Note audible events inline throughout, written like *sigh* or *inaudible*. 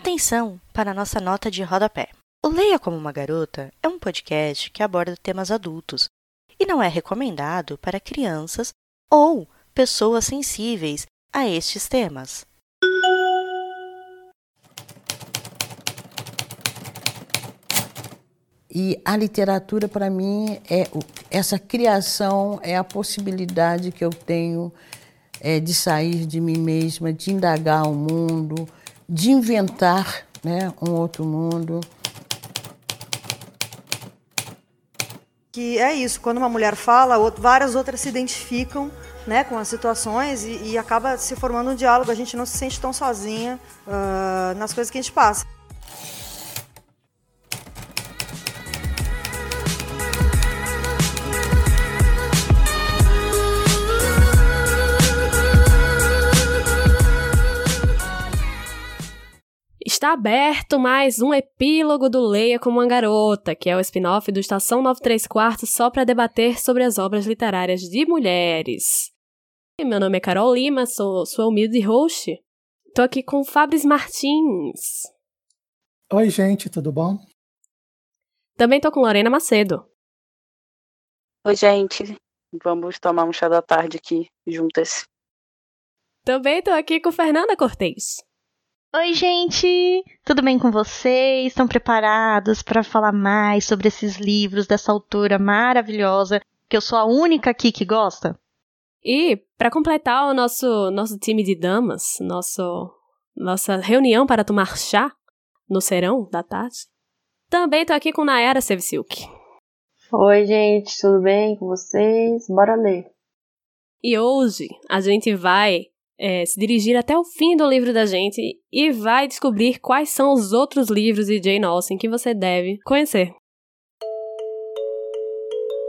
Atenção para a nossa nota de rodapé. O Leia como uma Garota é um podcast que aborda temas adultos e não é recomendado para crianças ou pessoas sensíveis a estes temas. E a literatura, para mim, é essa criação, é a possibilidade que eu tenho é, de sair de mim mesma, de indagar o mundo, de inventar né, um outro mundo. Que é isso, quando uma mulher fala, várias outras se identificam né, com as situações e, e acaba se formando um diálogo, a gente não se sente tão sozinha uh, nas coisas que a gente passa. Está aberto mais um epílogo do Leia como uma Garota, que é o spin-off do Estação 93 Quartos só para debater sobre as obras literárias de mulheres. Meu nome é Carol Lima, sou sua humilde host. Tô aqui com Fabris Martins. Oi, gente, tudo bom? Também tô com Lorena Macedo. Oi, gente. Vamos tomar um chá da tarde aqui juntas. Também tô aqui com Fernanda Cortez. Oi, gente! Tudo bem com vocês? Estão preparados para falar mais sobre esses livros dessa autora maravilhosa que eu sou a única aqui que gosta? E para completar o nosso nosso time de damas, nosso nossa reunião para tomar chá no serão da tarde, também tô aqui com Nayara Sevsilk. Oi, gente, tudo bem com vocês? Bora ler. E hoje a gente vai é, se dirigir até o fim do livro da gente e vai descobrir quais são os outros livros de Jane Austen que você deve conhecer.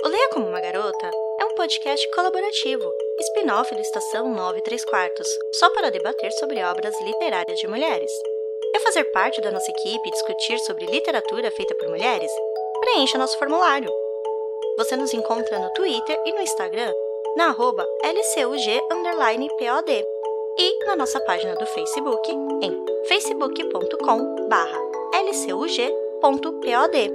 O Leia Como Uma Garota é um podcast colaborativo, spin-off Estação 9 3 quartos, só para debater sobre obras literárias de mulheres. Quer fazer parte da nossa equipe e discutir sobre literatura feita por mulheres? Preencha nosso formulário. Você nos encontra no Twitter e no Instagram na arroba lcug_pod e na nossa página do Facebook em facebook.com/lcug.pod.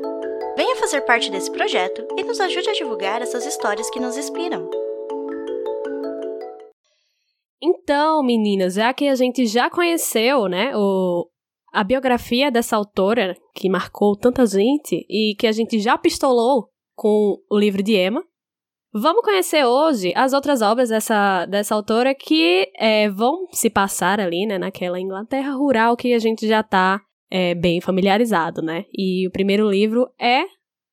Venha fazer parte desse projeto e nos ajude a divulgar essas histórias que nos inspiram. Então, meninas, já que a gente já conheceu, né, o, a biografia dessa autora que marcou tanta gente e que a gente já pistolou com o livro de Emma, Vamos conhecer hoje as outras obras dessa, dessa autora que é, vão se passar ali, né, naquela Inglaterra rural que a gente já tá é, bem familiarizado, né? E o primeiro livro é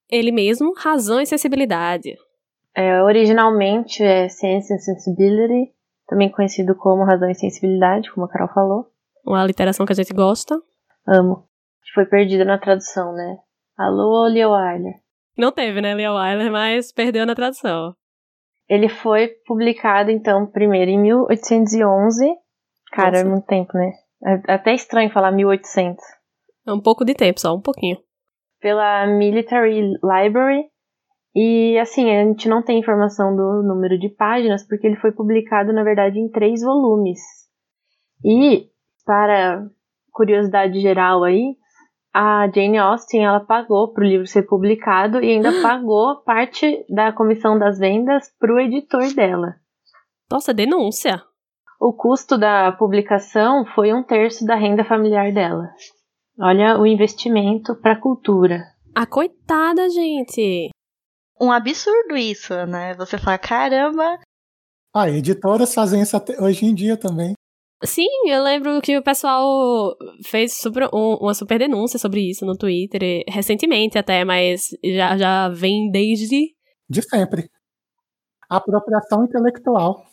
ele mesmo, Razão e Sensibilidade. É, originalmente é Sense and Sensibility, também conhecido como Razão e Sensibilidade, como a Carol falou. Uma literação que a gente gosta. Amo. Foi perdida na tradução, né? Alô, Leo Wyler. Não teve, né, Leo Wyler, mas perdeu na tradução. Ele foi publicado, então, primeiro em 1811. Cara, Nossa. é muito tempo, né? É até estranho falar 1800. É um pouco de tempo, só um pouquinho. Pela Military Library. E, assim, a gente não tem informação do número de páginas, porque ele foi publicado, na verdade, em três volumes. E, para curiosidade geral aí, a Jane Austen ela pagou para o livro ser publicado e ainda *gasps* pagou parte da comissão das vendas para o editor dela. Nossa, denúncia! O custo da publicação foi um terço da renda familiar dela. Olha o investimento para a cultura. A coitada, gente! Um absurdo isso, né? Você fala, caramba! Ah, editoras fazem isso hoje em dia também. Sim, eu lembro que o pessoal fez super, um, uma super denúncia sobre isso no Twitter, recentemente até, mas já, já vem desde. De sempre. Apropriação intelectual.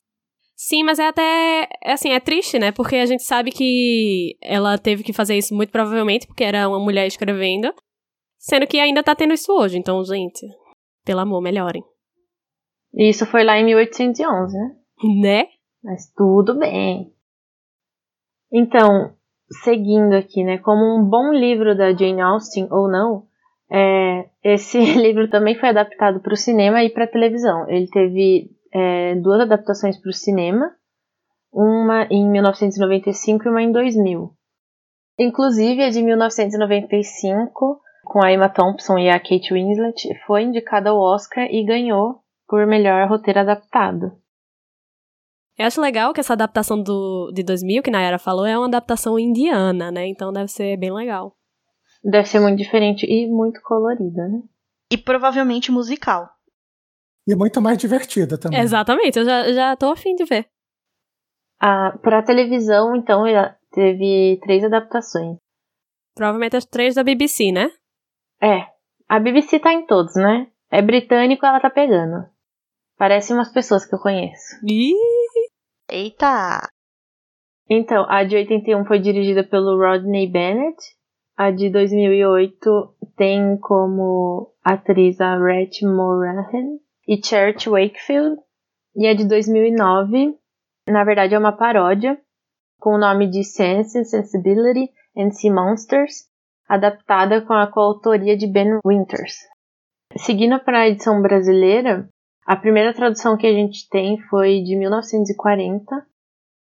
Sim, mas é até. É assim, é triste, né? Porque a gente sabe que ela teve que fazer isso muito provavelmente porque era uma mulher escrevendo. Sendo que ainda tá tendo isso hoje. Então, gente, pelo amor, melhorem. Isso foi lá em 1811, né? Né? Mas tudo bem. Então, seguindo aqui, né, como um bom livro da Jane Austen ou não, é, esse *laughs* livro também foi adaptado para o cinema e para a televisão. Ele teve é, duas adaptações para o cinema, uma em 1995 e uma em 2000. Inclusive, a de 1995, com a Emma Thompson e a Kate Winslet, foi indicada ao Oscar e ganhou por melhor roteiro adaptado. Eu acho legal que essa adaptação do, de 2000, que Nayara falou, é uma adaptação indiana, né? Então deve ser bem legal. Deve ser muito diferente e muito colorida, né? E provavelmente musical. E muito mais divertida também. Exatamente, eu já, já tô afim de ver. Ah, pra televisão, então, teve três adaptações. Provavelmente as três da BBC, né? É. A BBC tá em todos, né? É britânico, ela tá pegando. Parece umas pessoas que eu conheço. Ih! Eita! Então, a de 81 foi dirigida pelo Rodney Bennett. A de 2008 tem como atriz a Rhett Morahan e Church Wakefield. E a de 2009, na verdade, é uma paródia com o nome de Sense Sensibility and Sea Monsters, adaptada com a coautoria de Ben Winters. Seguindo para a edição brasileira, a primeira tradução que a gente tem foi de 1940,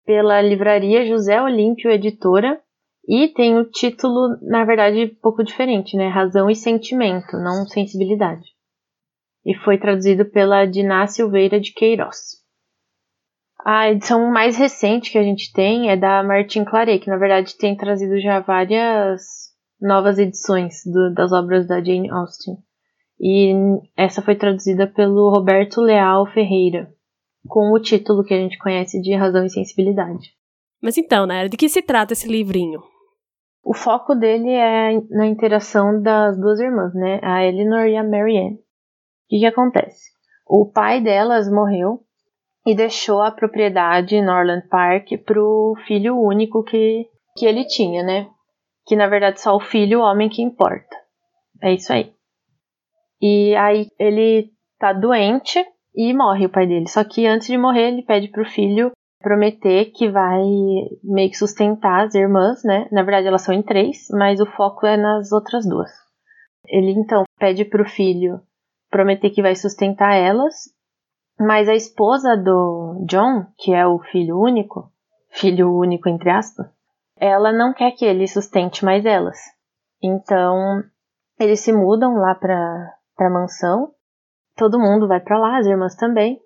pela livraria José Olímpio Editora, e tem o título, na verdade, um pouco diferente, né? Razão e Sentimento, não Sensibilidade. E foi traduzido pela Diná Silveira de Queiroz. A edição mais recente que a gente tem é da Martin Claret, que na verdade tem trazido já várias novas edições do, das obras da Jane Austen. E essa foi traduzida pelo Roberto Leal Ferreira, com o título que a gente conhece de Razão e Sensibilidade. Mas então, né, de que se trata esse livrinho? O foco dele é na interação das duas irmãs, né, a Eleanor e a Marianne. O que, que acontece? O pai delas morreu e deixou a propriedade Norland Park pro filho único que, que ele tinha, né? Que na verdade só o filho, o homem que importa. É isso aí. E aí ele tá doente e morre o pai dele. Só que antes de morrer, ele pede pro filho prometer que vai meio que sustentar as irmãs, né? Na verdade, elas são em três, mas o foco é nas outras duas. Ele então pede pro filho prometer que vai sustentar elas mas a esposa do John, que é o filho único, filho único entre aspas, ela não quer que ele sustente mais elas. Então, eles se mudam lá para a mansão. Todo mundo vai para lá, as irmãs também.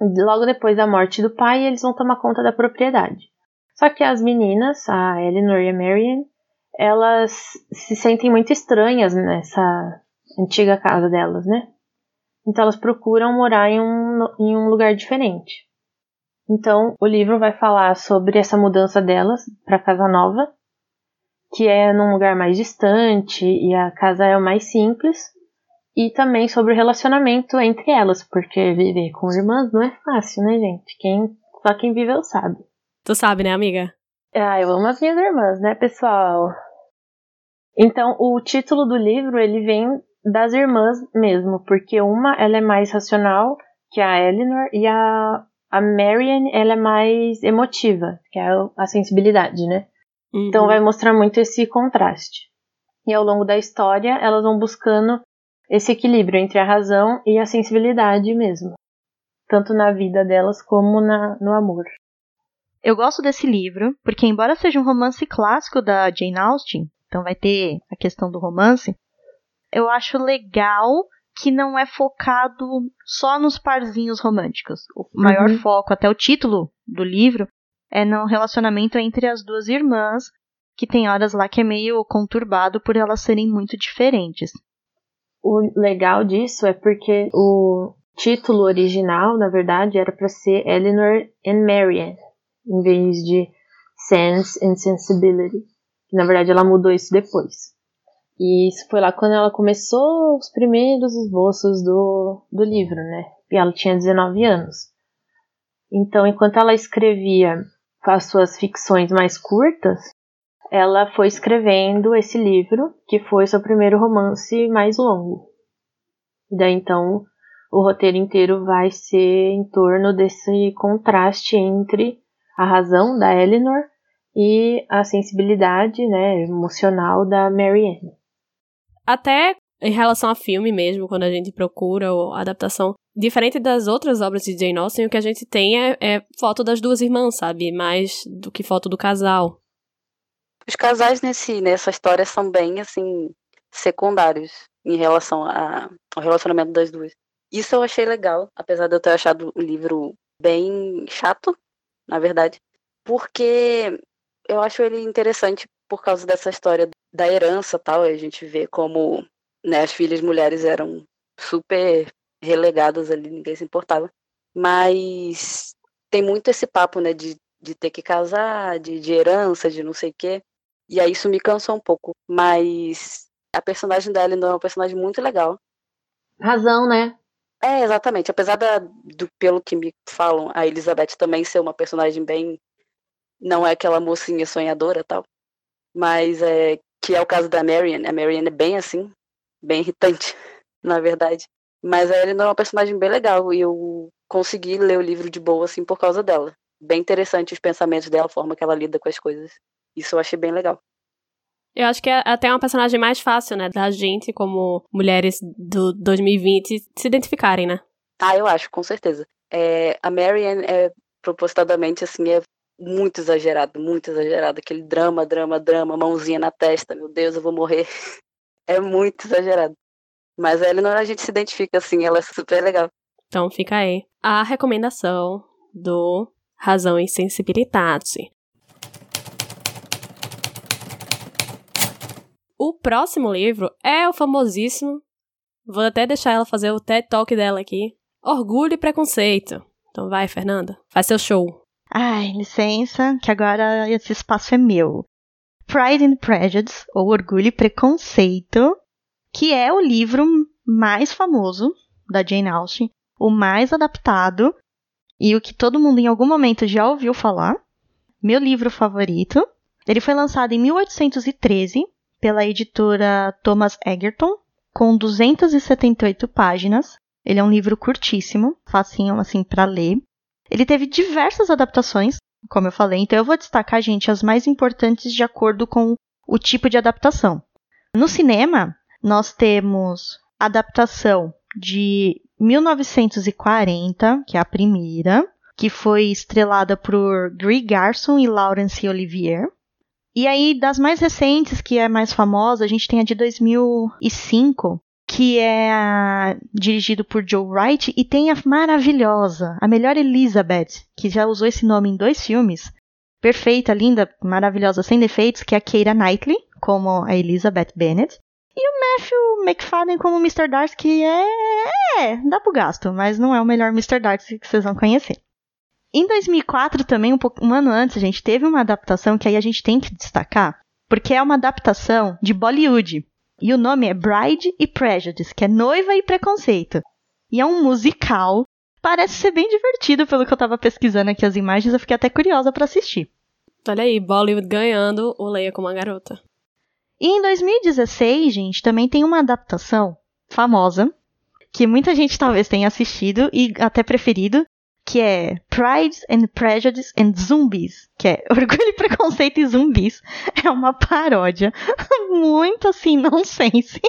Logo depois da morte do pai, eles vão tomar conta da propriedade. Só que as meninas, a Eleanor e a Marian, elas se sentem muito estranhas nessa antiga casa delas, né? Então elas procuram morar em um, em um lugar diferente. Então o livro vai falar sobre essa mudança delas para casa nova, que é num lugar mais distante e a casa é o mais simples, e também sobre o relacionamento entre elas, porque viver com irmãs não é fácil, né, gente? Quem, só quem viveu sabe. Tu sabe, né, amiga? Ah, eu amo as minhas irmãs, né, pessoal? Então, o título do livro, ele vem das irmãs mesmo, porque uma ela é mais racional que a Eleanor e a, a Marian ela é mais emotiva, que é a sensibilidade, né? Uhum. Então vai mostrar muito esse contraste. E ao longo da história elas vão buscando esse equilíbrio entre a razão e a sensibilidade mesmo, tanto na vida delas como na, no amor. Eu gosto desse livro porque, embora seja um romance clássico da Jane Austen, então vai ter a questão do romance, eu acho legal que não é focado só nos parzinhos românticos. O maior uhum. foco, até o título do livro, é no relacionamento entre as duas irmãs, que tem horas lá que é meio conturbado por elas serem muito diferentes. O legal disso é porque o título original, na verdade, era para ser Eleanor and Marian, em vez de Sense and Sensibility. Na verdade, ela mudou isso depois. E isso foi lá quando ela começou os primeiros esboços do, do livro, né? E ela tinha 19 anos. Então, enquanto ela escrevia as suas ficções mais curtas, ela foi escrevendo esse livro, que foi seu primeiro romance mais longo. Daí então o roteiro inteiro vai ser em torno desse contraste entre a razão da Eleanor e a sensibilidade né, emocional da Marianne. Até em relação a filme mesmo, quando a gente procura a adaptação, diferente das outras obras de Jane Austen, o que a gente tem é, é foto das duas irmãs, sabe? Mais do que foto do casal. Os casais nesse, nessa história são bem, assim, secundários em relação a, ao relacionamento das duas. Isso eu achei legal, apesar de eu ter achado o livro bem chato, na verdade, porque eu acho ele interessante por causa dessa história da herança tal, e a gente vê como né, as filhas mulheres eram super relegadas ali, ninguém se importava. Mas tem muito esse papo, né, de, de ter que casar, de, de herança, de não sei o quê. E aí isso me cansou um pouco. Mas a personagem dela ainda é uma personagem muito legal. Razão, né? É, exatamente. Apesar da, do, pelo que me falam, a Elizabeth também ser uma personagem bem. Não é aquela mocinha sonhadora tal. Mas é. Que é o caso da Marian. A Marian é bem assim. Bem irritante, *laughs* na verdade. Mas a Eleanor é uma personagem bem legal. E eu consegui ler o livro de boa, assim, por causa dela. Bem interessante os pensamentos dela, a forma que ela lida com as coisas. Isso eu achei bem legal. Eu acho que é até uma personagem mais fácil, né, da gente, como mulheres do 2020, se identificarem, né? Ah, eu acho, com certeza. É, a Marianne é propositadamente, assim, é muito exagerado, muito exagerado. Aquele drama, drama, drama, mãozinha na testa, meu Deus, eu vou morrer. *laughs* É muito exagerado. Mas a Eleanor a gente se identifica, assim, ela é super legal. Então fica aí a recomendação do Razão e Sensibilidade. O próximo livro é o famosíssimo. Vou até deixar ela fazer o TED Talk dela aqui. Orgulho e Preconceito. Então vai, Fernanda. Faz seu show. Ai, licença, que agora esse espaço é meu. Pride and Prejudice, ou Orgulho e Preconceito, que é o livro mais famoso da Jane Austen, o mais adaptado e o que todo mundo em algum momento já ouviu falar. Meu livro favorito. Ele foi lançado em 1813 pela editora Thomas Egerton, com 278 páginas. Ele é um livro curtíssimo, facinho assim para ler. Ele teve diversas adaptações, como eu falei, então eu vou destacar, gente, as mais importantes de acordo com o tipo de adaptação. No cinema, nós temos adaptação de 1940, que é a primeira, que foi estrelada por Gary Garson e Laurence Olivier. E aí, das mais recentes, que é mais famosa, a gente tem a de 2005, que é dirigido por Joe Wright, e tem a maravilhosa, a melhor Elizabeth, que já usou esse nome em dois filmes. Perfeita, linda, maravilhosa, sem defeitos, que é a Keira Knightley, como a Elizabeth Bennet. E o Matthew McFadden como Mr. Darcy, que é, é, dá pro gasto, mas não é o melhor Mr. Darcy que vocês vão conhecer. Em 2004 também, um, pouco, um ano antes, a gente teve uma adaptação que aí a gente tem que destacar, porque é uma adaptação de Bollywood. E o nome é Bride e Prejudice, que é Noiva e Preconceito. E é um musical. Parece ser bem divertido pelo que eu tava pesquisando aqui as imagens, eu fiquei até curiosa para assistir. Olha aí, Bollywood ganhando o Leia como uma garota. E em 2016, gente, também tem uma adaptação famosa, que muita gente talvez tenha assistido e até preferido, que é Pride and Prejudice and Zombies, que é *laughs* Orgulho Preconceito e Zumbis. É uma paródia *laughs* muito assim, nonsense.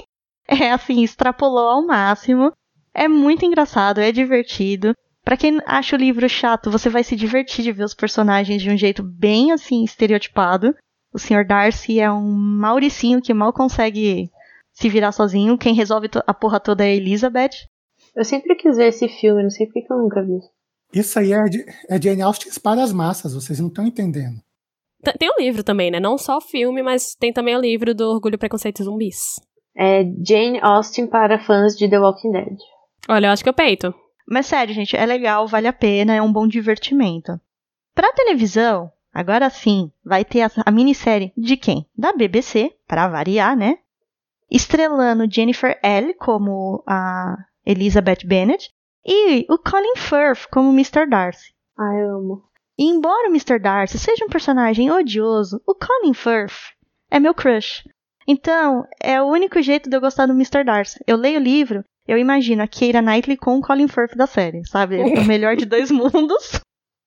É assim, extrapolou ao máximo. É muito engraçado, é divertido. Para quem acha o livro chato, você vai se divertir de ver os personagens de um jeito bem assim estereotipado. O Sr. Darcy é um mauricinho que mal consegue se virar sozinho. Quem resolve a porra toda é a Elizabeth. Eu sempre quis ver esse filme, não sei porque eu nunca vi. Isso aí é, de, é Jane Austen para as massas, vocês não estão entendendo. Tem um livro também, né? Não só o filme, mas tem também o livro do Orgulho, Preconceito e Zumbis. É Jane Austen para fãs de The Walking Dead. Olha, eu acho que eu peito. Mas sério, gente, é legal, vale a pena, é um bom divertimento. Pra televisão, agora sim, vai ter a, a minissérie de quem? Da BBC, para variar, né? Estrelando Jennifer L. como a Elizabeth Bennet e o Colin Firth como Mr. Darcy. Ah, eu amo. E embora o Mr. Darcy seja um personagem odioso, o Colin Firth é meu crush. Então, é o único jeito de eu gostar do Mr. Darcy. Eu leio o livro, eu imagino a Keira Knightley com o Colin Firth da série, sabe? o melhor de dois *laughs* mundos.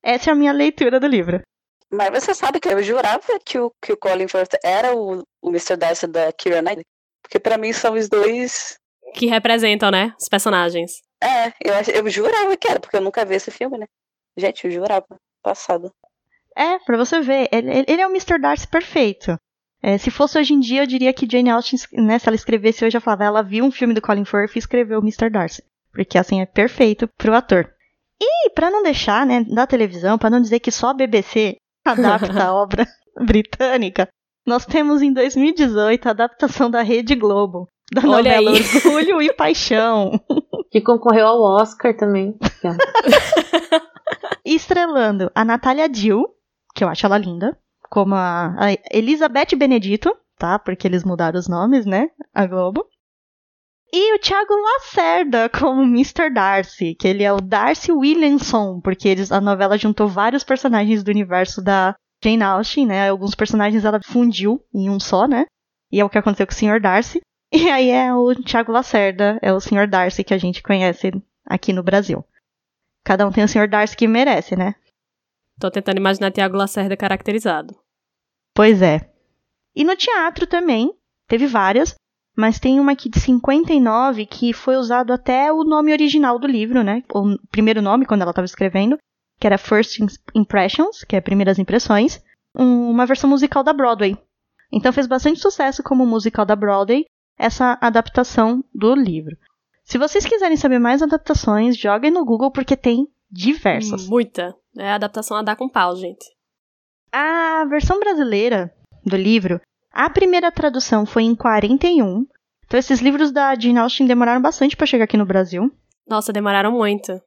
Essa é a minha leitura do livro. Mas você sabe que eu jurava que o, que o Colin Firth era o, o Mr. Darcy da Keira Knightley. Porque para mim são os dois... Que representam, né? Os personagens. É, eu, eu jurava que era, porque eu nunca vi esse filme, né? Gente, eu jurava. Passado. É, pra você ver, ele, ele é o Mr. Darcy perfeito. É, se fosse hoje em dia, eu diria que Jane Austen, né, se ela escrevesse hoje, eu falava, ela viu um filme do Colin Firth e escreveu Mr. Darcy. Porque assim é perfeito pro ator. E para não deixar, né, da televisão, para não dizer que só a BBC adapta a *laughs* obra *laughs* britânica, nós temos em 2018 a adaptação da Rede Globo, da Olha novela aí. Orgulho e Paixão. *laughs* Que concorreu ao Oscar também. *laughs* Estrelando a Natália Dill, que eu acho ela linda, como a, a Elizabeth Benedito, tá? Porque eles mudaram os nomes, né? A Globo. E o Thiago Lacerda como Mr. Darcy, que ele é o Darcy Williamson, porque eles, a novela juntou vários personagens do universo da Jane Austen, né? Alguns personagens ela fundiu em um só, né? E é o que aconteceu com o Sr. Darcy. *laughs* E aí é o Thiago Lacerda, é o Sr. Darcy que a gente conhece aqui no Brasil. Cada um tem o Sr. Darcy que merece, né? Tô tentando imaginar Tiago Lacerda caracterizado. Pois é. E no teatro também, teve várias, mas tem uma aqui de 59 que foi usado até o nome original do livro, né? O primeiro nome, quando ela estava escrevendo, que era First Impressions, que é Primeiras Impressões, um- uma versão musical da Broadway. Então fez bastante sucesso como musical da Broadway, essa adaptação do livro. Se vocês quiserem saber mais adaptações, joguem no Google porque tem diversas. Muita. É a adaptação a dar com pau, gente. A versão brasileira do livro, a primeira tradução foi em 41. Então esses livros da Jane Austen demoraram bastante para chegar aqui no Brasil. Nossa, demoraram muito.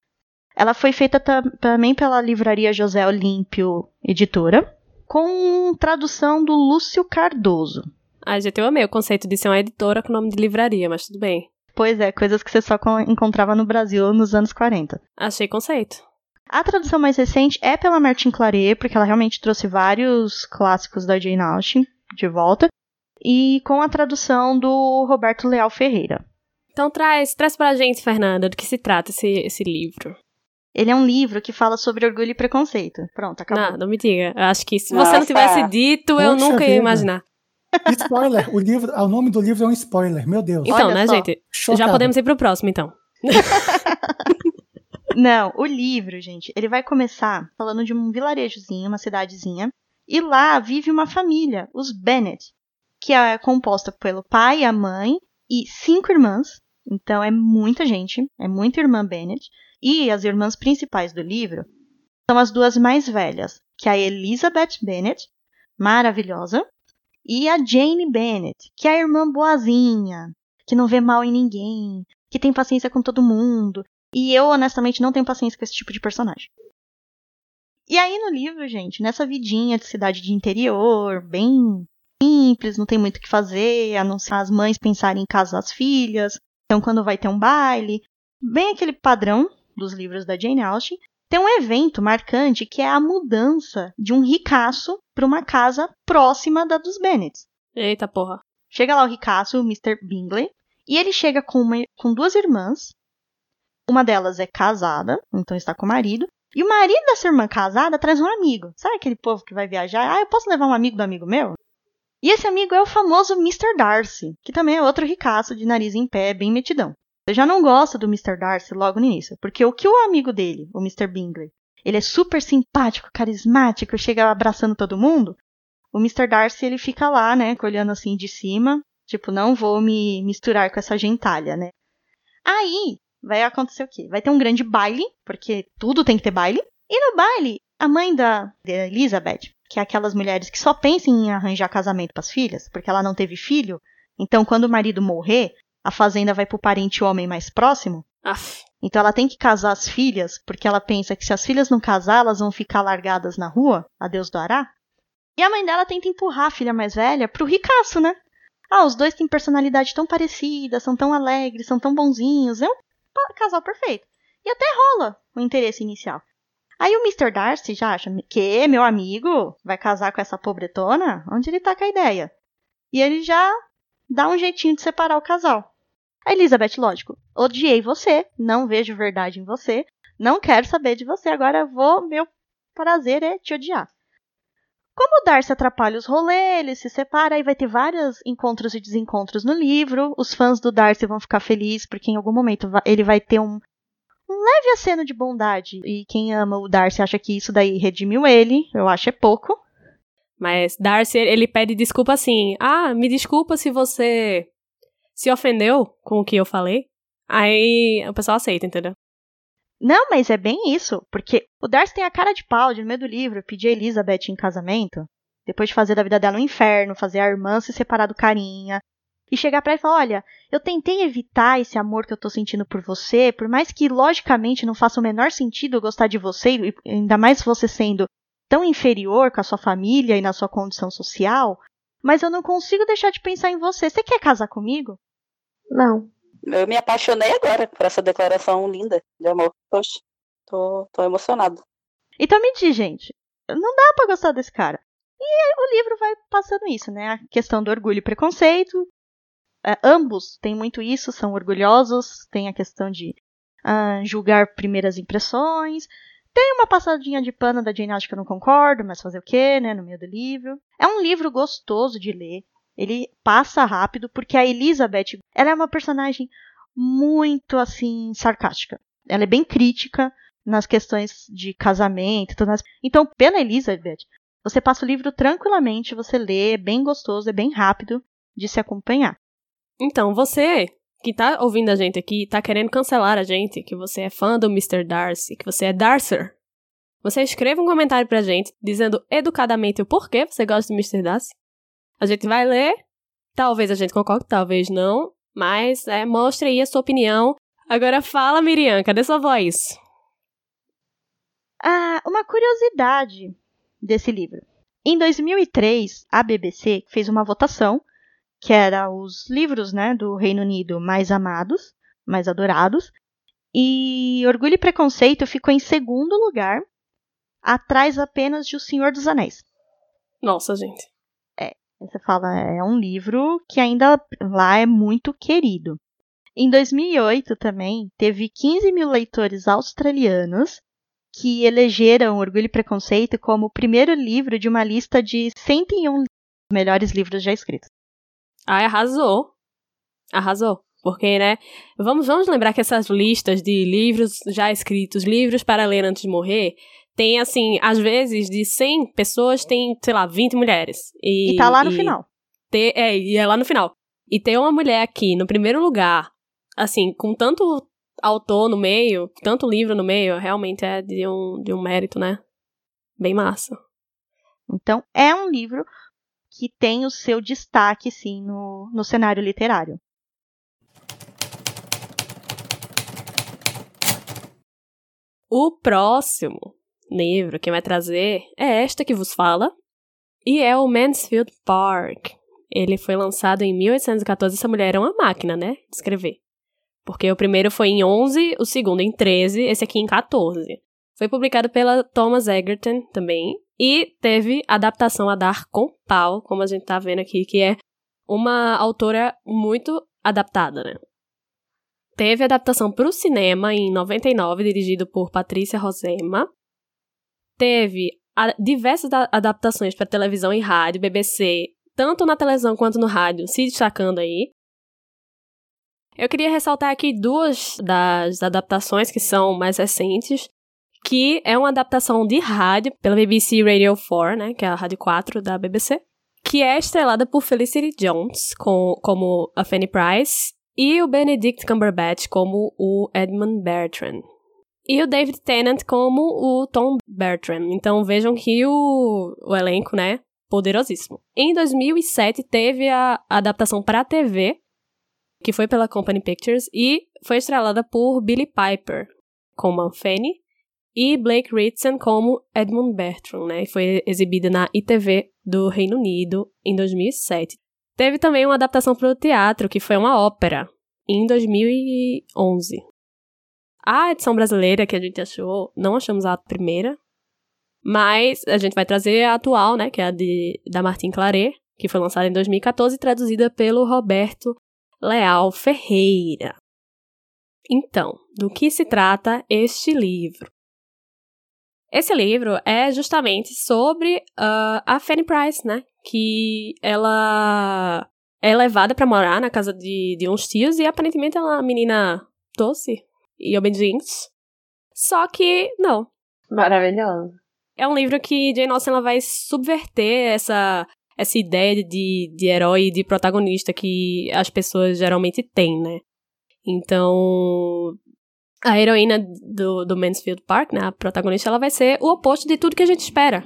Ela foi feita ta- também pela livraria José Olímpio Editora, com tradução do Lúcio Cardoso. Ai, gente, eu amei o conceito de ser uma editora com nome de livraria, mas tudo bem. Pois é, coisas que você só con- encontrava no Brasil nos anos 40. Achei conceito. A tradução mais recente é pela Martin Claret, porque ela realmente trouxe vários clássicos da Jane Austen de volta, e com a tradução do Roberto Leal Ferreira. Então traz, traz pra gente, Fernanda, do que se trata esse, esse livro. Ele é um livro que fala sobre orgulho e preconceito. Pronto, acabou. Não, não me diga. Eu acho que se Nossa. você não tivesse dito, eu nunca ia vida. imaginar. *laughs* Spoiler, o livro, o nome do livro é um spoiler, meu Deus. Então, Olha né, só. gente? Já Chocado. podemos ir pro próximo, então. *laughs* Não, o livro, gente, ele vai começar falando de um vilarejozinho, uma cidadezinha, e lá vive uma família, os Bennet, que é composta pelo pai, a mãe e cinco irmãs. Então é muita gente, é muita irmã Bennet. E as irmãs principais do livro são as duas mais velhas, que é a Elizabeth Bennet, maravilhosa, e a Jane Bennet, que é a irmã boazinha, que não vê mal em ninguém, que tem paciência com todo mundo. E eu, honestamente, não tenho paciência com esse tipo de personagem. E aí no livro, gente, nessa vidinha de cidade de interior, bem simples, não tem muito o que fazer, a não ser as mães pensarem em casar as filhas, então quando vai ter um baile, bem aquele padrão dos livros da Jane Austen, tem um evento marcante que é a mudança de um ricaço para uma casa próxima da dos Bennets. Eita porra. Chega lá o ricaço, o Mr. Bingley, e ele chega com, uma- com duas irmãs. Uma delas é casada, então está com o marido. E o marido dessa irmã casada traz um amigo. Sabe aquele povo que vai viajar? Ah, eu posso levar um amigo do amigo meu? E esse amigo é o famoso Mr. Darcy, que também é outro ricaço de nariz em pé, bem metidão. Você já não gosta do Mr. Darcy logo no início, porque o que o amigo dele, o Mr. Bingley, ele é super simpático, carismático, chega abraçando todo mundo. O Mr. Darcy, ele fica lá, né, olhando assim de cima, tipo, não vou me misturar com essa gentalha, né? Aí, vai acontecer o quê? Vai ter um grande baile, porque tudo tem que ter baile. E no baile, a mãe da, da Elizabeth, que é aquelas mulheres que só pensam em arranjar casamento para as filhas, porque ela não teve filho, então quando o marido morrer, a fazenda vai pro parente homem mais próximo. Aff. Então ela tem que casar as filhas, porque ela pensa que se as filhas não casar, elas vão ficar largadas na rua, a Deus do Ará. E a mãe dela tenta empurrar a filha mais velha pro ricaço, né? Ah, os dois têm personalidade tão parecida, são tão alegres, são tão bonzinhos, é um casal perfeito. E até rola o interesse inicial. Aí o Mr. Darcy já acha que meu amigo vai casar com essa pobretona? Onde ele tá com a ideia? E ele já dá um jeitinho de separar o casal. A Elizabeth, lógico, odiei você, não vejo verdade em você, não quero saber de você, agora vou, meu prazer é te odiar. Como o Darcy atrapalha os rolês, ele se separa, aí vai ter vários encontros e desencontros no livro. Os fãs do Darcy vão ficar felizes porque em algum momento ele vai ter um, um leve aceno de bondade. E quem ama o Darcy acha que isso daí redimiu ele. Eu acho é pouco. Mas Darcy, ele pede desculpa assim: ah, me desculpa se você se ofendeu com o que eu falei. Aí o pessoal aceita, entendeu? Não, mas é bem isso, porque o Darcy tem a cara de pau de no meio do livro pedir a Elizabeth em casamento, depois de fazer da vida dela um inferno, fazer a irmã se separar do carinha, e chegar pra ela e falar: olha, eu tentei evitar esse amor que eu tô sentindo por você, por mais que logicamente não faça o menor sentido eu gostar de você, ainda mais você sendo tão inferior com a sua família e na sua condição social, mas eu não consigo deixar de pensar em você. Você quer casar comigo? Não. Eu me apaixonei agora por essa declaração linda de amor. Poxa, tô, tô emocionado. Então me diz, gente, não dá para gostar desse cara. E o livro vai passando isso, né? A questão do orgulho e preconceito. É, ambos têm muito isso, são orgulhosos, tem a questão de uh, julgar primeiras impressões. Tem uma passadinha de pano da Jane Austen que eu não concordo, mas fazer o quê, né? No meio do livro. É um livro gostoso de ler. Ele passa rápido porque a Elizabeth, ela é uma personagem muito assim sarcástica. Ela é bem crítica nas questões de casamento, tudo mais. Então, pela Elizabeth, você passa o livro tranquilamente, você lê, é bem gostoso, é bem rápido de se acompanhar. Então, você que tá ouvindo a gente aqui, tá querendo cancelar a gente, que você é fã do Mr. Darcy, que você é Darcer, você escreva um comentário pra gente dizendo educadamente o porquê você gosta do Mr. Darcy. A gente vai ler. Talvez a gente concorde, talvez não. Mas é, mostre aí a sua opinião. Agora fala, Miriam, cadê sua voz? Ah, uma curiosidade desse livro. Em 2003, a BBC fez uma votação que era os livros, né, do Reino Unido mais amados, mais adorados, e Orgulho e Preconceito ficou em segundo lugar, atrás apenas de O Senhor dos Anéis. Nossa, gente. Você fala, é um livro que ainda lá é muito querido. Em 2008 também teve 15 mil leitores australianos que elegeram Orgulho e Preconceito como o primeiro livro de uma lista de 101 melhores livros já escritos. Ah, arrasou. Arrasou. Porque, né? Vamos, vamos lembrar que essas listas de livros já escritos, livros para ler antes de morrer, tem, assim, às vezes, de 100 pessoas, tem, sei lá, 20 mulheres. E, e tá lá no final. Ter, é, e é lá no final. E ter uma mulher aqui no primeiro lugar, assim, com tanto autor no meio, tanto livro no meio, realmente é de um, de um mérito, né? Bem massa. Então, é um livro que tem o seu destaque, sim, no, no cenário literário. O próximo livro que vai trazer é esta que vos fala, e é o Mansfield Park. Ele foi lançado em 1814. Essa mulher era uma máquina, né? De escrever. Porque o primeiro foi em 11, o segundo em 13, esse aqui em 14. Foi publicado pela Thomas Egerton também. E teve adaptação a dar com pau, como a gente tá vendo aqui, que é uma autora muito adaptada, né? Teve adaptação para o cinema em 99, dirigido por Patrícia Rosema teve diversas adaptações para televisão e rádio, BBC, tanto na televisão quanto no rádio, se destacando aí. Eu queria ressaltar aqui duas das adaptações que são mais recentes, que é uma adaptação de rádio pela BBC Radio 4, né, que é a rádio 4 da BBC, que é estrelada por Felicity Jones com, como a Fanny Price e o Benedict Cumberbatch como o Edmund Bertrand e o David Tennant como o Tom Bertram. Então vejam que o, o elenco, né, poderosíssimo. Em 2007 teve a adaptação para a TV, que foi pela Company Pictures e foi estrelada por Billy Piper como Fanny e Blake Ritson como Edmund Bertram, né? Foi exibida na ITV do Reino Unido em 2007. Teve também uma adaptação para o teatro, que foi uma ópera, em 2011. A edição brasileira que a gente achou, não achamos a primeira, mas a gente vai trazer a atual, né, que é a de, da Martin Claret, que foi lançada em 2014 e traduzida pelo Roberto Leal Ferreira. Então, do que se trata este livro? Esse livro é justamente sobre uh, a Fanny Price, né? Que ela é levada para morar na casa de, de uns tios e aparentemente ela é uma menina doce, e obedientes. Só que, não. Maravilhoso. é um livro que Jane Austen ela vai subverter essa essa ideia de, de herói e de protagonista que as pessoas geralmente têm, né? Então, a heroína do, do Mansfield Park, né, a protagonista, ela vai ser o oposto de tudo que a gente espera.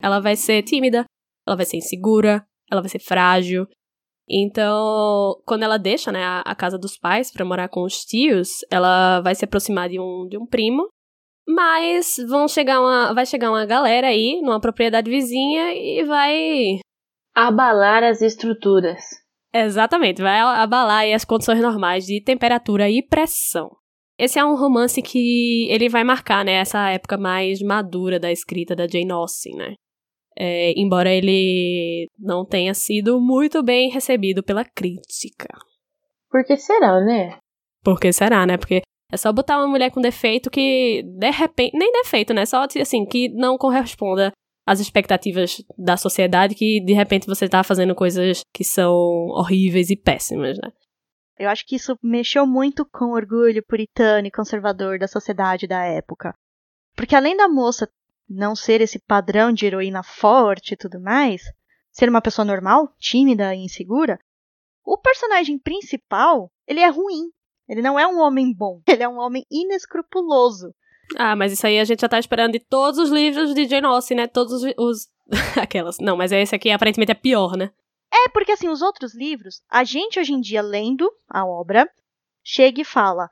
Ela vai ser tímida, ela vai ser insegura, ela vai ser frágil. Então, quando ela deixa, né, a, a casa dos pais para morar com os tios, ela vai se aproximar de um, de um primo, mas vão chegar uma, vai chegar uma galera aí numa propriedade vizinha e vai abalar as estruturas. Exatamente, vai abalar as condições normais de temperatura e pressão. Esse é um romance que ele vai marcar, né, essa época mais madura da escrita da Jane Austen, né? É, embora ele não tenha sido muito bem recebido pela crítica. Por que será, né? Por que será, né? Porque é só botar uma mulher com defeito que, de repente, nem defeito, né? Só assim, que não corresponda às expectativas da sociedade, que de repente você tá fazendo coisas que são horríveis e péssimas, né? Eu acho que isso mexeu muito com o orgulho puritano e conservador da sociedade da época. Porque além da moça não ser esse padrão de heroína forte e tudo mais, ser uma pessoa normal, tímida e insegura, o personagem principal, ele é ruim. Ele não é um homem bom, *laughs* ele é um homem inescrupuloso. Ah, mas isso aí a gente já tá esperando de todos os livros de Jane Austen, né? Todos os... *laughs* Aquelas. Não, mas esse aqui aparentemente é pior, né? É, porque assim, os outros livros, a gente hoje em dia lendo a obra, chega e fala: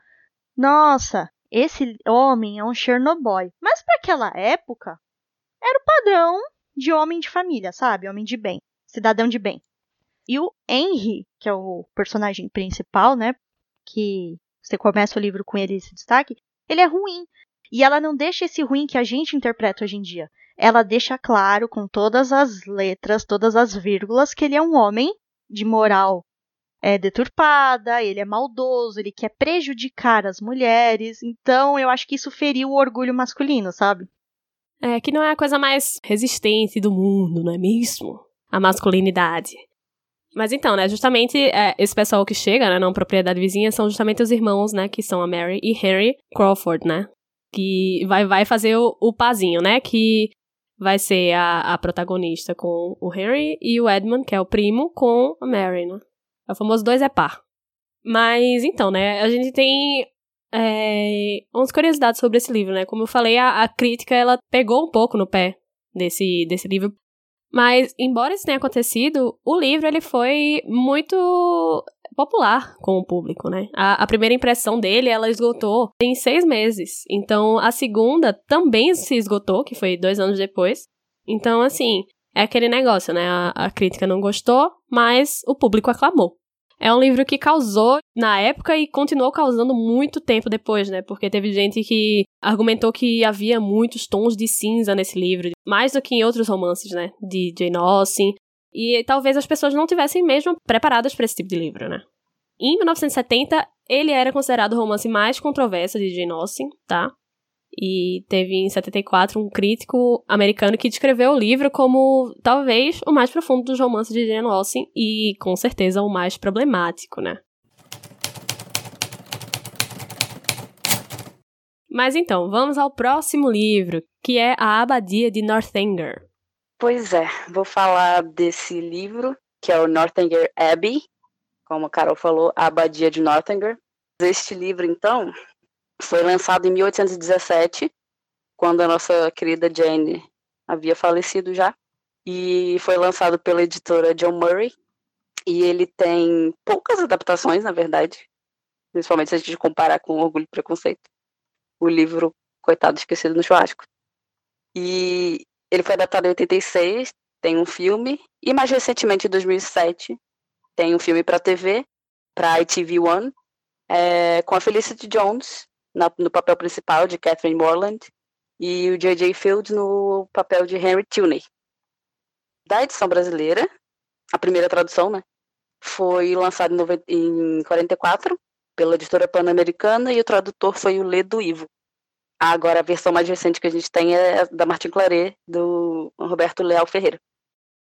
Nossa, esse homem é um Chernobyl. Mas para aquela época, era o padrão de homem de família, sabe? Homem de bem, cidadão de bem. E o Henry, que é o personagem principal, né? Que você começa o livro com ele esse destaque, ele é ruim. E ela não deixa esse ruim que a gente interpreta hoje em dia. Ela deixa claro, com todas as letras, todas as vírgulas, que ele é um homem de moral é, deturpada, ele é maldoso, ele quer prejudicar as mulheres. Então, eu acho que isso feriu o orgulho masculino, sabe? É, que não é a coisa mais resistente do mundo, não é mesmo? A masculinidade. Mas então, né, justamente é, esse pessoal que chega, né, propriedade vizinha são justamente os irmãos, né, que são a Mary e Henry Crawford, né, que vai, vai fazer o, o pazinho, né? Que vai ser a, a protagonista com o Henry e o Edmund, que é o primo, com a Mary, né? É o famoso dois é par. Mas então, né? A gente tem é, umas curiosidades sobre esse livro, né? Como eu falei, a, a crítica ela pegou um pouco no pé desse, desse livro. Mas, embora isso tenha acontecido, o livro ele foi muito popular com o público, né? A, a, primeira impressão dele, ela esgotou em seis meses. Então, a segunda também se esgotou, que foi dois anos depois. Então, assim, é aquele negócio, né? A, a crítica não gostou, mas o público aclamou. É um livro que causou na época e continuou causando muito tempo depois, né? Porque teve gente que argumentou que havia muitos tons de cinza nesse livro, mais do que em outros romances, né? De Jane Austen, e talvez as pessoas não tivessem mesmo preparadas para esse tipo de livro, né? Em 1970, ele era considerado o romance mais controverso de Jane Austen, tá? E teve em 74 um crítico americano que descreveu o livro como talvez o mais profundo dos romances de Jane Austen e com certeza o mais problemático, né? Mas então, vamos ao próximo livro, que é A Abadia de Northanger. Pois é, vou falar desse livro, que é o Northanger Abbey, como a Carol falou, a Abadia de Northanger. Este livro, então, foi lançado em 1817, quando a nossa querida Jane havia falecido já, e foi lançado pela editora John Murray, e ele tem poucas adaptações, na verdade, principalmente se a gente comparar com Orgulho e Preconceito, o livro Coitado Esquecido no Churrasco. E ele foi adaptado em 86, tem um filme, e mais recentemente, em 2007, tem um filme para TV, para ITV One, é, com a Felicity Jones na, no papel principal de Catherine Morland e o J.J. Field no papel de Henry Tilney. Da edição brasileira, a primeira tradução, né, foi lançado em, em 44 pela editora pan-americana e o tradutor foi o Ledo Ivo. Agora, a versão mais recente que a gente tem é da Martin Claret, do Roberto Leal Ferreira.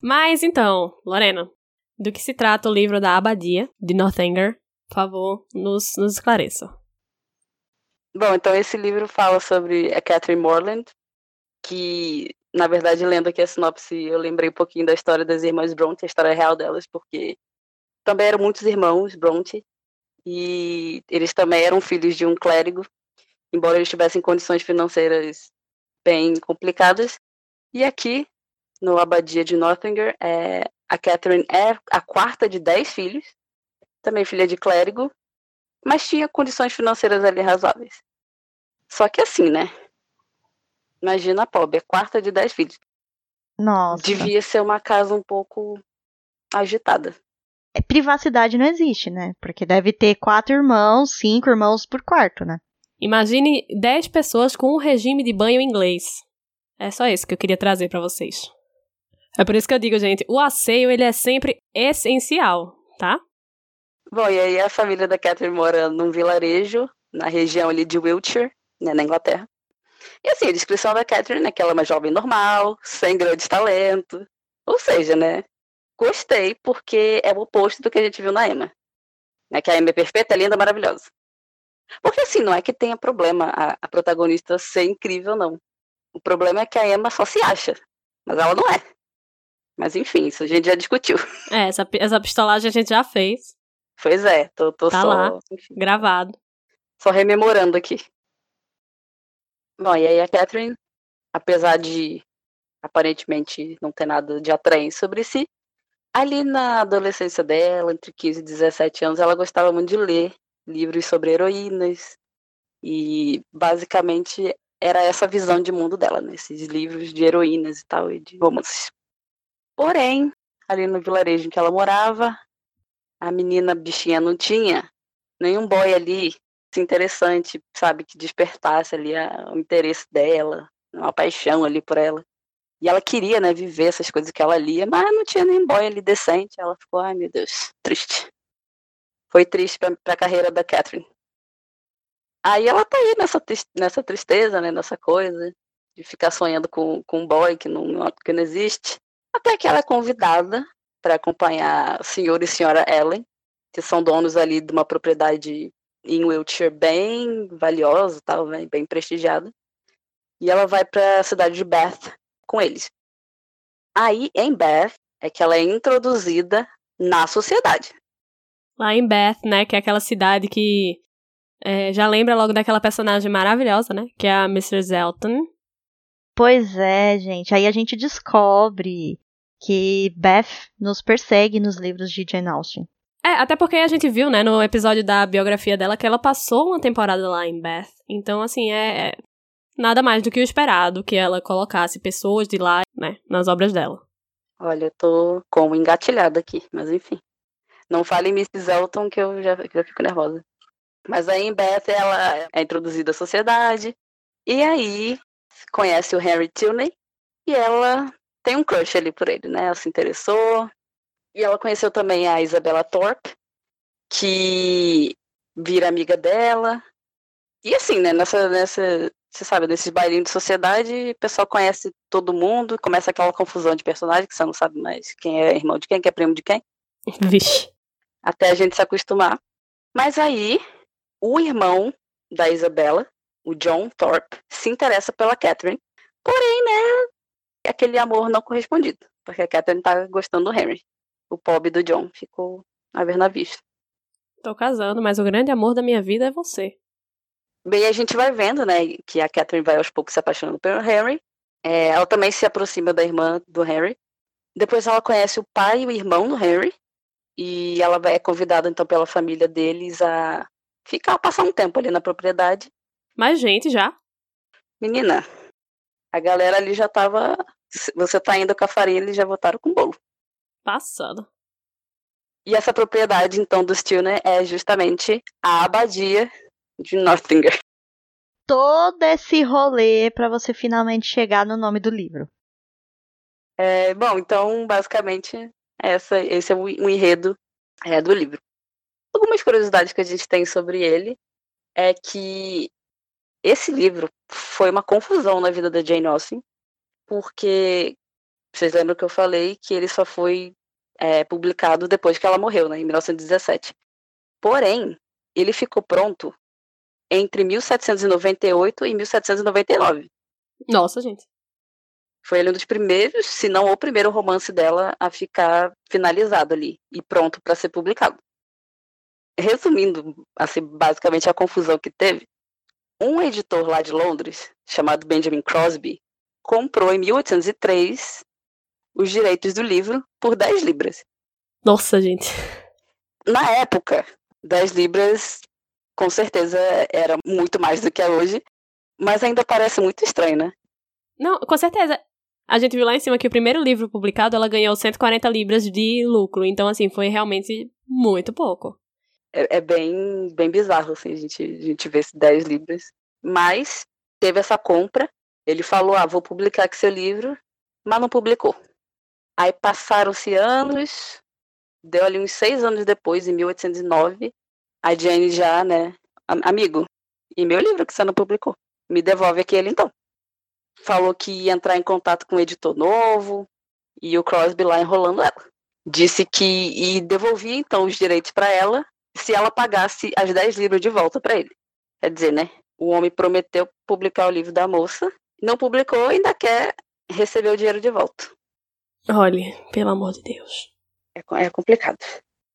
Mas então, Lorena, do que se trata o livro da Abadia, de Northanger? Por favor, nos, nos esclareça. Bom, então esse livro fala sobre a Catherine Morland, que, na verdade, lendo aqui a sinopse, eu lembrei um pouquinho da história das irmãs Bronte, a história real delas, porque também eram muitos irmãos Bronte, e eles também eram filhos de um clérigo, embora eles tivessem condições financeiras bem complicadas. E aqui, no Abadia de Northanger, é, a Catherine é a quarta de dez filhos, também filha de clérigo, mas tinha condições financeiras ali razoáveis. Só que assim, né? Imagina a pobre, a quarta de dez filhos. Nossa. Devia ser uma casa um pouco agitada. É, privacidade não existe, né? Porque deve ter quatro irmãos, cinco irmãos por quarto, né? Imagine 10 pessoas com um regime de banho inglês. É só isso que eu queria trazer para vocês. É por isso que eu digo, gente, o asseio ele é sempre essencial, tá? Bom, e aí a família da Catherine mora num vilarejo, na região ali de Wiltshire, né, na Inglaterra. E assim, a descrição da Catherine é que ela é uma jovem normal, sem grande talento. Ou seja, né, gostei porque é o oposto do que a gente viu na Emma. Né, que a Emma é perfeita, é linda, maravilhosa. Porque assim, não é que tenha problema a, a protagonista ser incrível, não. O problema é que a Emma só se acha, mas ela não é. Mas enfim, isso a gente já discutiu. É, essa, essa pistolagem a gente já fez. Pois é, tô, tô tá só. lá, enfim, gravado. só rememorando aqui. Bom, e aí a Catherine, apesar de aparentemente não ter nada de atraente sobre si, ali na adolescência dela, entre 15 e 17 anos, ela gostava muito de ler livros sobre heroínas. E basicamente era essa visão de mundo dela, né? Esses livros de heroínas e tal, e de romances. Porém, ali no vilarejo em que ela morava, a menina bichinha não tinha nenhum boy ali assim, interessante, sabe, que despertasse ali a, o interesse dela, uma paixão ali por ela. E ela queria, né, viver essas coisas que ela lia, mas não tinha nem boy ali decente. Ela ficou, ai meu Deus, triste. Foi triste pra, pra carreira da Catherine. Aí ela tá aí nessa, nessa tristeza, né, nessa coisa de ficar sonhando com, com um boy que não, que não existe. Até que ela é convidada para acompanhar o senhor e senhora Ellen, que são donos ali de uma propriedade em Wiltshire bem valiosa, tal, né, bem prestigiada. E ela vai para a cidade de Bath com eles. Aí, em Bath, é que ela é introduzida na sociedade. Lá em Bath, né, que é aquela cidade que é, já lembra logo daquela personagem maravilhosa, né, que é a Mrs. Elton. Pois é, gente. Aí a gente descobre que Beth nos persegue nos livros de Jane Austen. É, até porque a gente viu, né, no episódio da biografia dela que ela passou uma temporada lá em Bath. Então, assim, é, é nada mais do que o esperado que ela colocasse pessoas de lá, né, nas obras dela. Olha, eu tô como engatilhada aqui, mas enfim. Não fale Mrs. Elton que eu já, eu fico nervosa. Mas aí em Beth ela é introduzida à sociedade. E aí conhece o Henry Tilney. E ela tem um crush ali por ele, né? Ela se interessou. E ela conheceu também a Isabella Thorpe, que vira amiga dela. E assim, né? Nessa, nessa, você sabe, nesses bailinhos de sociedade, o pessoal conhece todo mundo, começa aquela confusão de personagem, que você não sabe mais quem é irmão de quem, quem é primo de quem Vixe. Até a gente se acostumar. Mas aí, o irmão da Isabela, o John Thorpe, se interessa pela Catherine. Porém, né, aquele amor não correspondido, porque a Catherine tá gostando do Henry. O pobre do John ficou a ver na vista. Tô casando, mas o grande amor da minha vida é você. Bem, a gente vai vendo, né, que a Catherine vai aos poucos se apaixonando pelo Henry. É, ela também se aproxima da irmã do Henry. Depois ela conhece o pai e o irmão do Henry. E ela vai- é convidada, então, pela família deles a ficar, passar um tempo ali na propriedade. Mas, gente, já. Menina, a galera ali já tava. Você tá indo com a farinha, eles já votaram com bolo. Passado. E essa propriedade, então, do Stilner é justamente a abadia de Northanger. Todo esse rolê pra você finalmente chegar no nome do livro. É, bom, então, basicamente, essa, esse é o, enredo é, do livro. Algumas curiosidades que a gente tem sobre ele é que esse livro foi uma confusão na vida da Jane Austen, porque vocês lembram que eu falei que ele só foi é, publicado depois que ela morreu, né, em 1917. Porém, ele ficou pronto entre 1798 e 1799. Nossa, gente. Foi ele um dos primeiros, se não o primeiro romance dela a ficar finalizado ali e pronto para ser publicado. Resumindo, assim, basicamente a confusão que teve, um editor lá de Londres, chamado Benjamin Crosby, comprou em 1803 os direitos do livro por 10 libras. Nossa, gente. Na época, 10 libras com certeza era muito mais do que é hoje, mas ainda parece muito estranho, né? Não, com certeza. A gente viu lá em cima que o primeiro livro publicado, ela ganhou 140 libras de lucro. Então, assim, foi realmente muito pouco. É, é bem, bem bizarro, assim, a gente, a gente ver esses 10 libras. Mas teve essa compra. Ele falou, ah, vou publicar aqui seu livro, mas não publicou. Aí passaram-se anos, deu ali uns seis anos depois, em 1809, a Jane já, né, amigo, e meu livro que você não publicou? Me devolve aquele então falou que ia entrar em contato com um editor novo e o Crosby lá enrolando ela. Disse que e devolvia então os direitos para ela se ela pagasse as 10 libras de volta para ele. Quer dizer, né? O homem prometeu publicar o livro da moça, não publicou, ainda quer receber o dinheiro de volta. Olha, pelo amor de Deus. É, é complicado.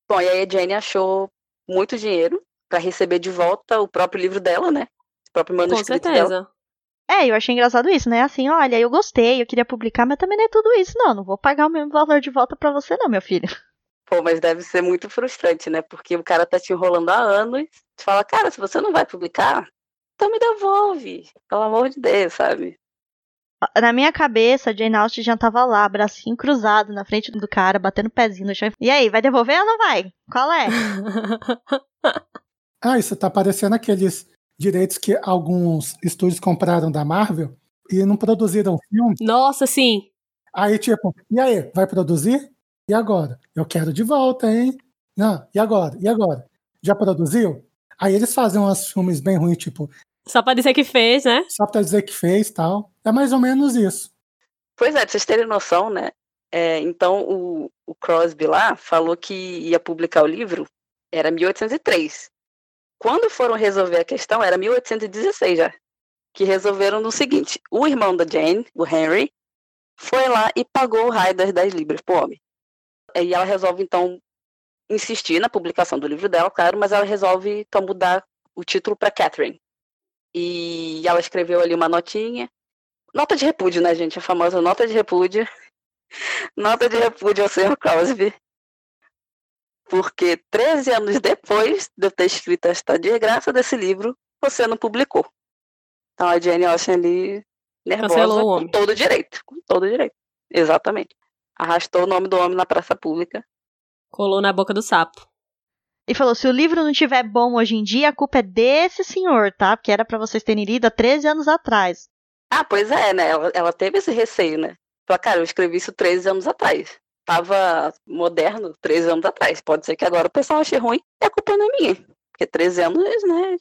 Bom, e aí a Jane achou muito dinheiro para receber de volta o próprio livro dela, né? O próprio manuscrito Com certeza. dela. É, eu achei engraçado isso, né? Assim, olha, eu gostei, eu queria publicar, mas também não é tudo isso, não. Não vou pagar o mesmo valor de volta para você, não, meu filho. *laughs* Pô, mas deve ser muito frustrante, né? Porque o cara tá te enrolando há anos, te fala, cara, se você não vai publicar, então me devolve. Pelo amor de Deus, sabe? Na minha cabeça, a Jane Austen já tava lá, bracinho cruzado na frente do cara, batendo pezinho no chão. E aí, vai devolver ou não vai? Qual é? *laughs* ah, isso tá parecendo aqueles direitos que alguns estúdios compraram da Marvel e não produziram filme. Nossa, sim. Aí, tipo, e aí, vai produzir? E agora? Eu quero de volta, hein? Não, e agora? E agora? Já produziu? Aí eles fazem uns filmes bem ruins, tipo. Só pra dizer que fez, né? Só pra dizer que fez tal. É mais ou menos isso. Pois é, pra vocês terem noção, né? É, então o, o Crosby lá falou que ia publicar o livro, era 1803. Quando foram resolver a questão, era 1816 já, que resolveram no seguinte: o irmão da Jane, o Henry, foi lá e pagou o raio das 10 libras pro homem. E ela resolve, então, insistir na publicação do livro dela, claro, mas ela resolve, então, mudar o título para Catherine. E ela escreveu ali uma notinha. Nota de repúdio, né, gente? A famosa nota de repúdio. *laughs* nota de repúdio ao Sr. Crosby porque 13 anos depois de eu ter escrito esta desgraça desse livro, você não publicou. Então a Jane Austen ali, nervosa, com todo direito. Com todo direito. Exatamente. Arrastou o nome do homem na praça pública. Colou na boca do sapo. E falou: se o livro não tiver bom hoje em dia, a culpa é desse senhor, tá? Porque era para vocês terem lido há 13 anos atrás. Ah, pois é, né? Ela, ela teve esse receio, né? Falou, cara, eu escrevi isso 13 anos atrás estava moderno 13 anos atrás. Pode ser que agora o pessoal ache ruim e a culpa não é minha. Porque 13 anos, né?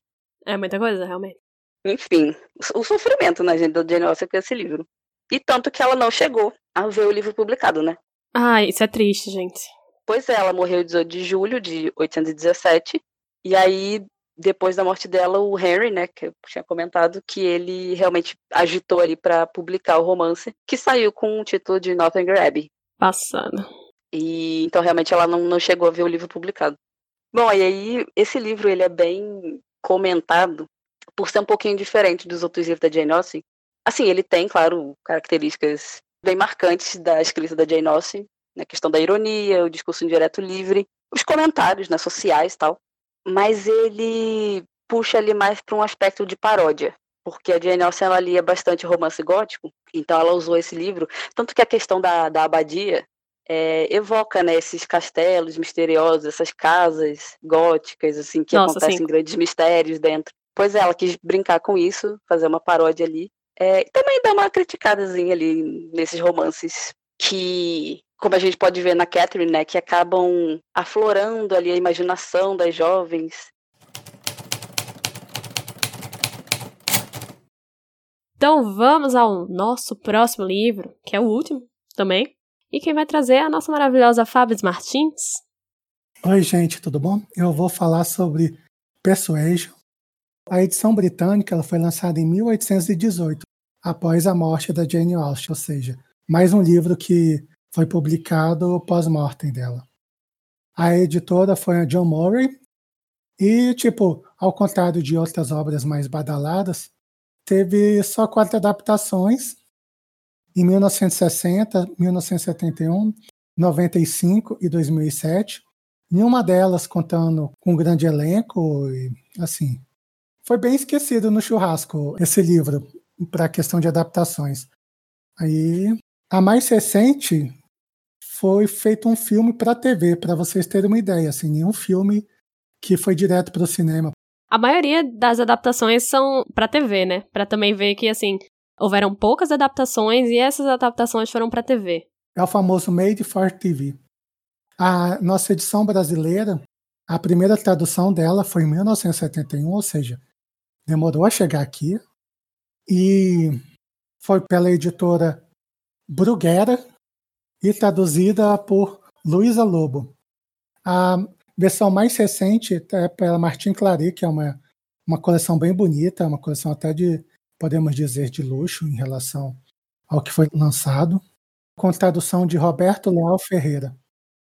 É muita coisa, realmente. Enfim, o sofrimento na né, gente do Jane Austen com esse livro. E tanto que ela não chegou a ver o livro publicado, né? Ah, isso é triste, gente. Pois é, ela morreu 18 de julho de 817. E aí, depois da morte dela, o Henry, né, que eu tinha comentado, que ele realmente agitou ali para publicar o romance, que saiu com o título de Northanger Abbey. Passada. E então realmente ela não, não chegou a ver o livro publicado. Bom, e aí esse livro ele é bem comentado por ser um pouquinho diferente dos outros livros da Jane Austen. Assim, ele tem, claro, características bem marcantes da escrita da Jane Austen, na questão da ironia, o discurso indireto livre, os comentários né, sociais tal. Mas ele puxa ali mais para um aspecto de paródia porque a Jane Austen ela lia bastante romance gótico, então ela usou esse livro, tanto que a questão da, da abadia é, evoca né, esses castelos misteriosos, essas casas góticas, assim, que Nossa, acontecem sim. grandes mistérios dentro. Pois é, ela quis brincar com isso, fazer uma paródia ali. É, e também dar uma criticadazinha ali nesses romances que, como a gente pode ver na Catherine, né, que acabam aflorando ali a imaginação das jovens Então vamos ao nosso próximo livro, que é o último também. E quem vai trazer é a nossa maravilhosa Fábio Martins. Oi, gente, tudo bom? Eu vou falar sobre Persuasion. A edição britânica ela foi lançada em 1818. após a morte da Jane Austen, ou seja, mais um livro que foi publicado pós-mortem dela. A editora foi a John Murray e, tipo, ao contrário de outras obras mais badaladas, teve só quatro adaptações em 1960, 1971, 95 e 2007. Nenhuma delas contando com um grande elenco e assim. Foi bem esquecido no churrasco esse livro para a questão de adaptações. Aí a mais recente foi feito um filme para TV, para vocês terem uma ideia, assim, nenhum filme que foi direto para o cinema. A maioria das adaptações são para TV, né? Para também ver que assim, houveram poucas adaptações e essas adaptações foram para TV. É o famoso Made for TV. A nossa edição brasileira, a primeira tradução dela foi em 1971, ou seja, demorou a chegar aqui. E foi pela editora Bruguera e traduzida por Luísa Lobo. A versão mais recente é pela Martin Clary, que é uma, uma coleção bem bonita, uma coleção até de, podemos dizer, de luxo em relação ao que foi lançado, com tradução de Roberto Leal Ferreira.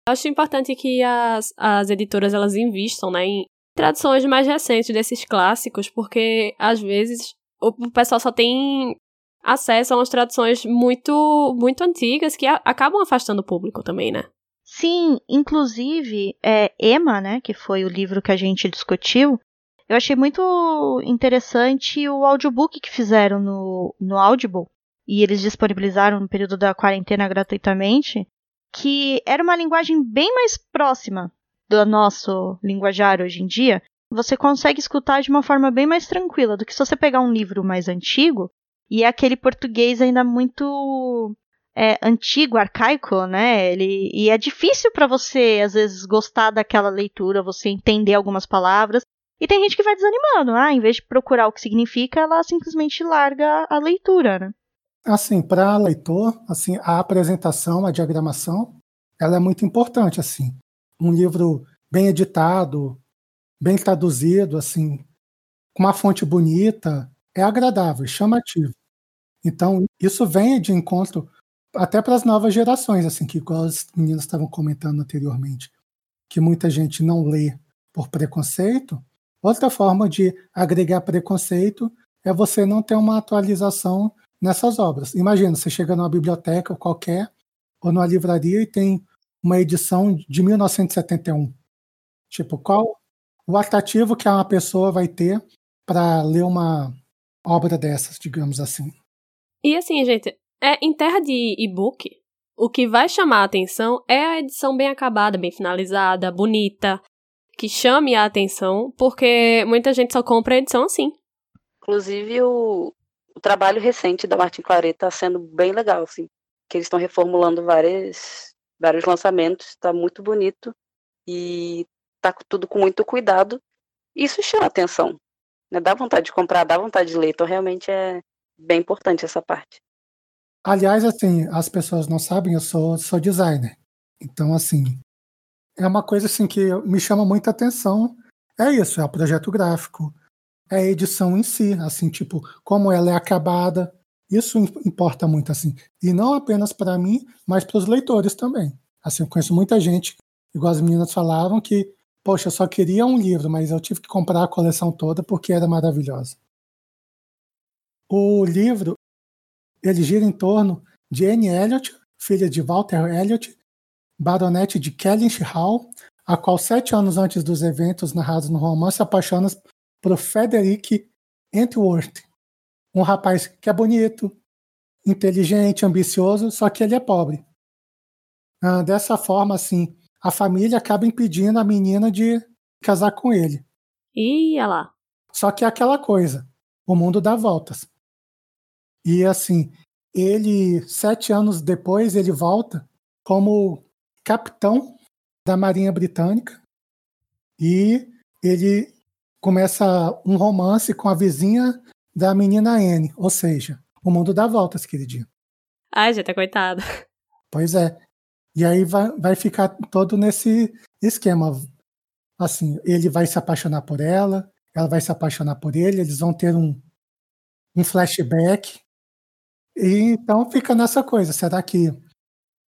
Acho importante que as, as editoras elas investam né, em traduções mais recentes desses clássicos, porque às vezes o pessoal só tem acesso a umas traduções muito muito antigas que a, acabam afastando o público também, né? Sim, inclusive, é, Emma, né, que foi o livro que a gente discutiu, eu achei muito interessante o audiobook que fizeram no, no Audible, e eles disponibilizaram no período da quarentena gratuitamente, que era uma linguagem bem mais próxima do nosso linguajar hoje em dia. Você consegue escutar de uma forma bem mais tranquila do que se você pegar um livro mais antigo e é aquele português ainda muito é, antigo, arcaico, né? Ele, e é difícil para você, às vezes, gostar daquela leitura, você entender algumas palavras. E tem gente que vai desanimando. Ah, em vez de procurar o que significa, ela simplesmente larga a leitura, né? Assim, para leitor, assim, a apresentação, a diagramação, ela é muito importante, assim. Um livro bem editado, bem traduzido, assim, com uma fonte bonita, é agradável, chamativo. Então, isso vem de encontro até para as novas gerações, assim, que igual as meninas estavam comentando anteriormente, que muita gente não lê por preconceito. Outra forma de agregar preconceito é você não ter uma atualização nessas obras. Imagina, você chega numa biblioteca qualquer ou numa livraria e tem uma edição de 1971. Tipo, qual o atrativo que uma pessoa vai ter para ler uma obra dessas, digamos assim? E assim, gente, é, em terra de e-book, o que vai chamar a atenção é a edição bem acabada, bem finalizada, bonita, que chame a atenção, porque muita gente só compra a edição assim. Inclusive, o, o trabalho recente da Martin Claret está sendo bem legal, assim. Que eles estão reformulando várias, vários lançamentos, está muito bonito e tá tudo com muito cuidado. Isso chama atenção. Né? Dá vontade de comprar, dá vontade de ler. Então, realmente é bem importante essa parte. Aliás, assim, as pessoas não sabem, eu sou, sou designer. Então, assim, é uma coisa assim que me chama muita atenção. É isso, é o projeto gráfico, é a edição em si, assim, tipo, como ela é acabada. Isso importa muito, assim. E não apenas para mim, mas para os leitores também. Assim, eu conheço muita gente, igual as meninas falavam, que, poxa, eu só queria um livro, mas eu tive que comprar a coleção toda porque era maravilhosa. O livro, ele gira em torno de Anne Elliot, filha de Walter Elliot, baronete de Kellynch Hall, a qual sete anos antes dos eventos narrados no romance apaixona por Frederick Entworth, um rapaz que é bonito, inteligente, ambicioso, só que ele é pobre. Ah, dessa forma, assim, a família acaba impedindo a menina de casar com ele. Ia lá. Só que é aquela coisa, o mundo dá voltas. E assim, ele, sete anos depois, ele volta como capitão da Marinha Britânica e ele começa um romance com a vizinha da menina Anne, ou seja, o mundo dá voltas, queridinho. Ai, gente, coitado. Pois é. E aí vai, vai ficar todo nesse esquema. Assim, ele vai se apaixonar por ela, ela vai se apaixonar por ele, eles vão ter um, um flashback E então fica nessa coisa. Será que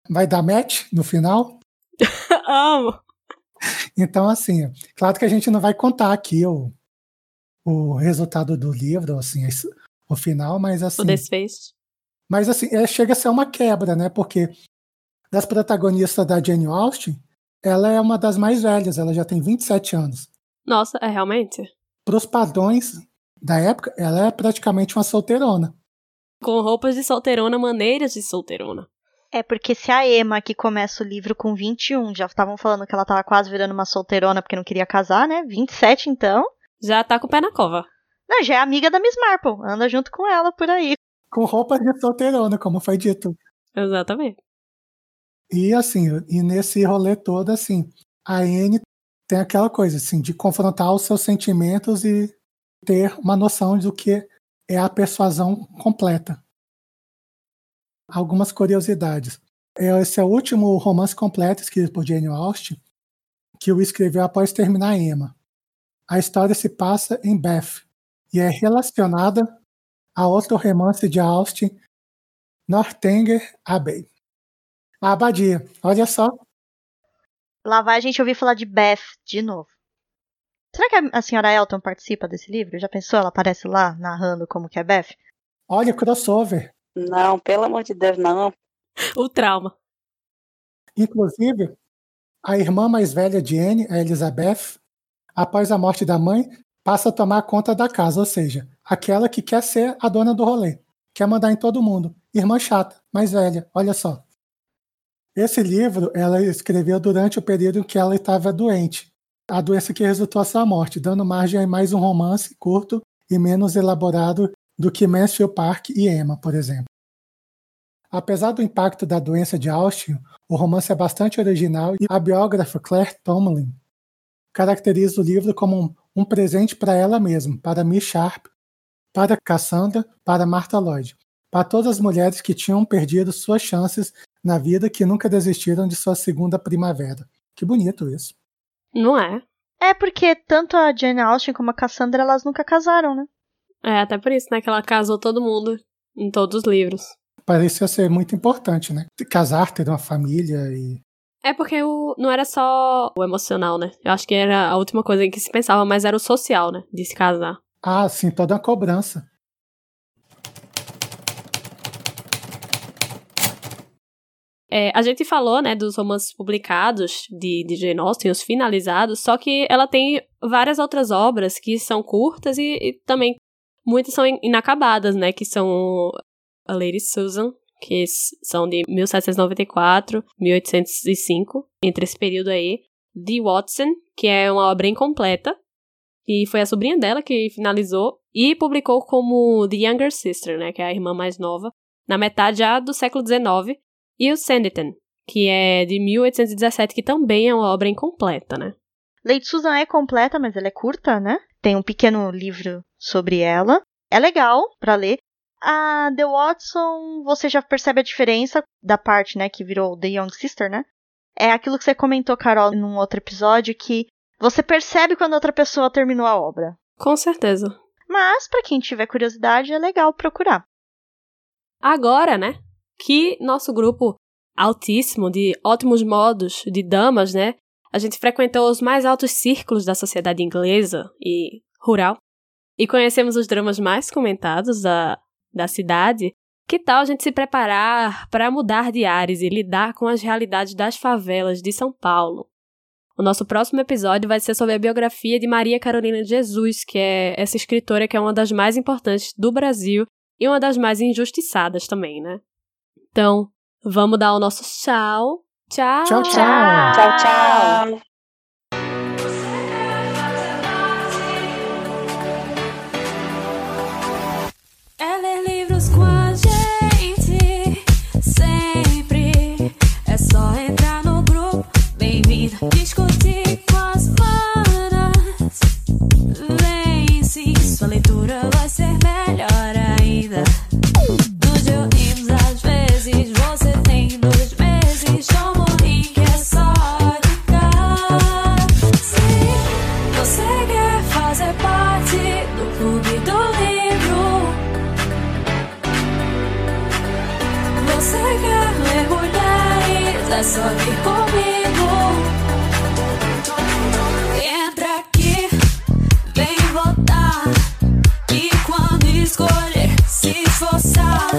vai dar match no final? *laughs* Amo! Então, assim, claro que a gente não vai contar aqui o, o resultado do livro, assim, o final, mas assim. O desfecho. Mas assim, é, chega a ser uma quebra, né? Porque das protagonistas da Jane Austen, ela é uma das mais velhas, ela já tem 27 anos. Nossa, é realmente? Para os padrões da época, ela é praticamente uma solteirona. Com roupas de solteirona, maneiras de solteirona. É porque se a Emma, que começa o livro com 21, já estavam falando que ela tava quase virando uma solteirona porque não queria casar, né? 27 então. Já tá com o pé na cova. Não, já é amiga da Miss Marple, anda junto com ela por aí. Com roupas de solteirona, como foi dito. Exatamente. E assim, e nesse rolê todo, assim, a Anne tem aquela coisa, assim, de confrontar os seus sentimentos e ter uma noção do que é a persuasão completa. Algumas curiosidades. Esse é o último romance completo escrito por Jane Austen, que o escreveu após terminar Emma. A história se passa em Bath e é relacionada a outro romance de Austen, Northanger Abbey. A abadia, olha só. Lá vai a gente ouvir falar de Beth de novo. Será que a senhora Elton participa desse livro? Já pensou? Ela aparece lá narrando como que é Beth? Olha, crossover. Não, pelo amor de Deus, não. O trauma. Inclusive, a irmã mais velha de Anne, a Elizabeth, após a morte da mãe, passa a tomar conta da casa, ou seja, aquela que quer ser a dona do rolê, quer mandar em todo mundo. Irmã chata, mais velha, olha só. Esse livro ela escreveu durante o período em que ela estava doente, a doença que resultou a sua morte, dando margem a mais um romance curto e menos elaborado do que Mansfield Park e Emma, por exemplo. Apesar do impacto da doença de Austin, o romance é bastante original e a biógrafa Claire Tomlin caracteriza o livro como um, um presente para ela mesma, para Miss Sharp, para Cassandra, para Martha Lloyd, para todas as mulheres que tinham perdido suas chances na vida que nunca desistiram de sua segunda primavera. Que bonito isso. Não é? É porque tanto a Jane Austen como a Cassandra, elas nunca casaram, né? É, até por isso, né? Que ela casou todo mundo em todos os livros. Parecia ser muito importante, né? Casar, ter uma família e. É porque o, não era só o emocional, né? Eu acho que era a última coisa em que se pensava, mas era o social, né? De se casar. Ah, sim, toda a cobrança. É, a gente falou, né, dos romances publicados de, de Jane Austen, os finalizados, só que ela tem várias outras obras que são curtas e, e também muitas são inacabadas, né, que são a Lady Susan, que são de 1794, 1805, entre esse período aí, de Watson, que é uma obra incompleta, e foi a sobrinha dela que finalizou e publicou como The Younger Sister, né, que é a irmã mais nova, na metade já do século XIX, e o Sanditon, que é de 1817, que também é uma obra incompleta, né? Lady Susan é completa, mas ela é curta, né? Tem um pequeno livro sobre ela. É legal para ler. A The Watson, você já percebe a diferença da parte, né, que virou The Young Sister, né? É aquilo que você comentou, Carol, num outro episódio, que você percebe quando outra pessoa terminou a obra. Com certeza. Mas, para quem tiver curiosidade, é legal procurar. Agora, né, que nosso grupo altíssimo de ótimos modos de damas, né? A gente frequentou os mais altos círculos da sociedade inglesa e rural e conhecemos os dramas mais comentados da, da cidade. Que tal a gente se preparar para mudar de ares e lidar com as realidades das favelas de São Paulo? O nosso próximo episódio vai ser sobre a biografia de Maria Carolina de Jesus, que é essa escritora que é uma das mais importantes do Brasil e uma das mais injustiçadas também, né? Então, vamos dar o nosso tchau. Tchau. Tchau, tchau. Tchau, tchau. É ler livros com a gente, sempre. É só entrar no grupo, bem-vindo. Discutir com as manas. Vem sim, sua leitura vai ser melhor ainda. É só vir comigo. Entra aqui, vem voltar. E quando escolher se esforçar,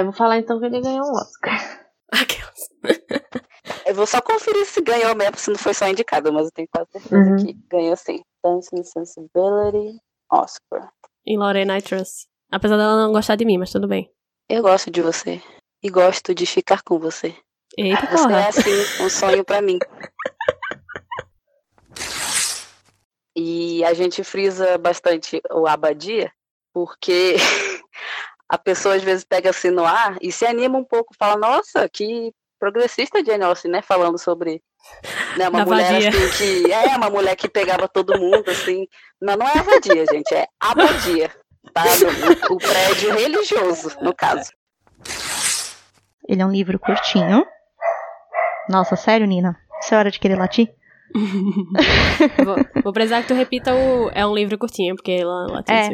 Ah, eu vou falar então que ele ganhou um Oscar. *laughs* Eu vou só conferir se ganhou mesmo, se não foi só indicado, mas eu tenho quase certeza Uhum. que ganhou sim. Dancing Sensibility, Oscar. Em Lorena I Trust. Apesar dela não gostar de mim, mas tudo bem. Eu gosto de você. E gosto de ficar com você. Eita, Você porra. é assim, um sonho pra mim. E a gente frisa bastante o abadia, porque *laughs* a pessoa às vezes pega assim no ar e se anima um pouco, fala, nossa, que progressista Jane Austen, né? Falando sobre né, uma Da mulher assim que. *laughs* É, uma mulher que pegava todo mundo, assim. Não, não é a vadia, gente, é abadia. Tá? No- o prédio religioso, no caso. Ele é um livro curtinho. Nossa, sério, Nina? Isso é hora de querer latir? *laughs* vou, vou precisar que tu repita o. É um livro curtinho, porque ela, ela tem É,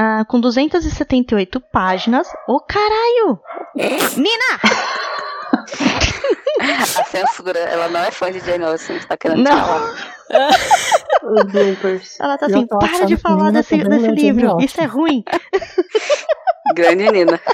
Ah, com 278 páginas. Ô, caralho! Nina! A censura, ela não é fã de Jane Austen, tá querendo Não. falar. *laughs* Os bloopers. Ela tá assim, para achando de falar desse, desse Jane livro. Isso é ruim. *laughs* Grande Nina. *laughs*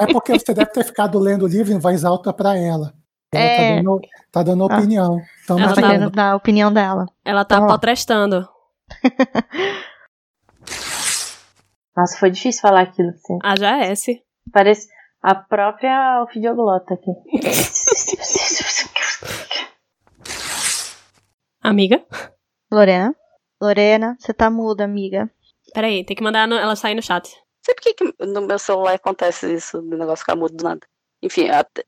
É porque você deve ter ficado lendo o livro em voz alta pra ela. Ela É. tá dando, tá dando Ah. opinião. Então, Ela tá tá- dar a opinião dela. Ela tá Vamos lá. potrestando. *laughs* Nossa, foi difícil falar aquilo. Assim. Ah, já é esse. Parece a própria ofidioglota aqui. *laughs* Amiga? Lorena? Lorena, você tá muda, amiga. Peraí, tem que mandar no- ela sair no chat. Sei por que que no meu celular acontece isso, do negócio ficar mudo do nada. Enfim, até-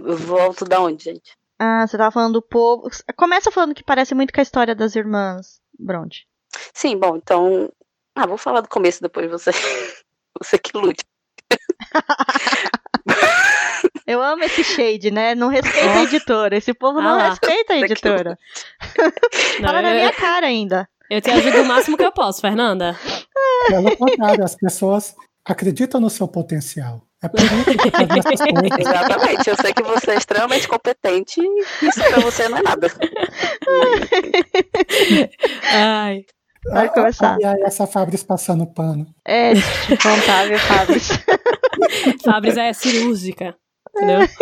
eu volto da onde, gente? Ah, você tava falando do povo. Começa falando que parece muito com a história das irmãs Bronte. Sim, bom, então. Ah, vou falar do começo depois você. *laughs* Você que lute. *laughs* Eu amo esse shade, né? Não respeita a editora. Esse povo não Ah lá. respeita a editora. *laughs* Não, Fala na eu, minha cara ainda. eu te ajudo o máximo que eu posso, Fernanda. Pelo contrário, as pessoas acreditam no seu potencial. É por isso que coisas. Exatamente, eu sei que você é extremamente competente e isso pra você não é nada. Ai. Pode ah, começar. E aí, essa Fabris passando pano. É, contável, Fabris. *laughs* Fabris é cirúrgica, entendeu? *laughs*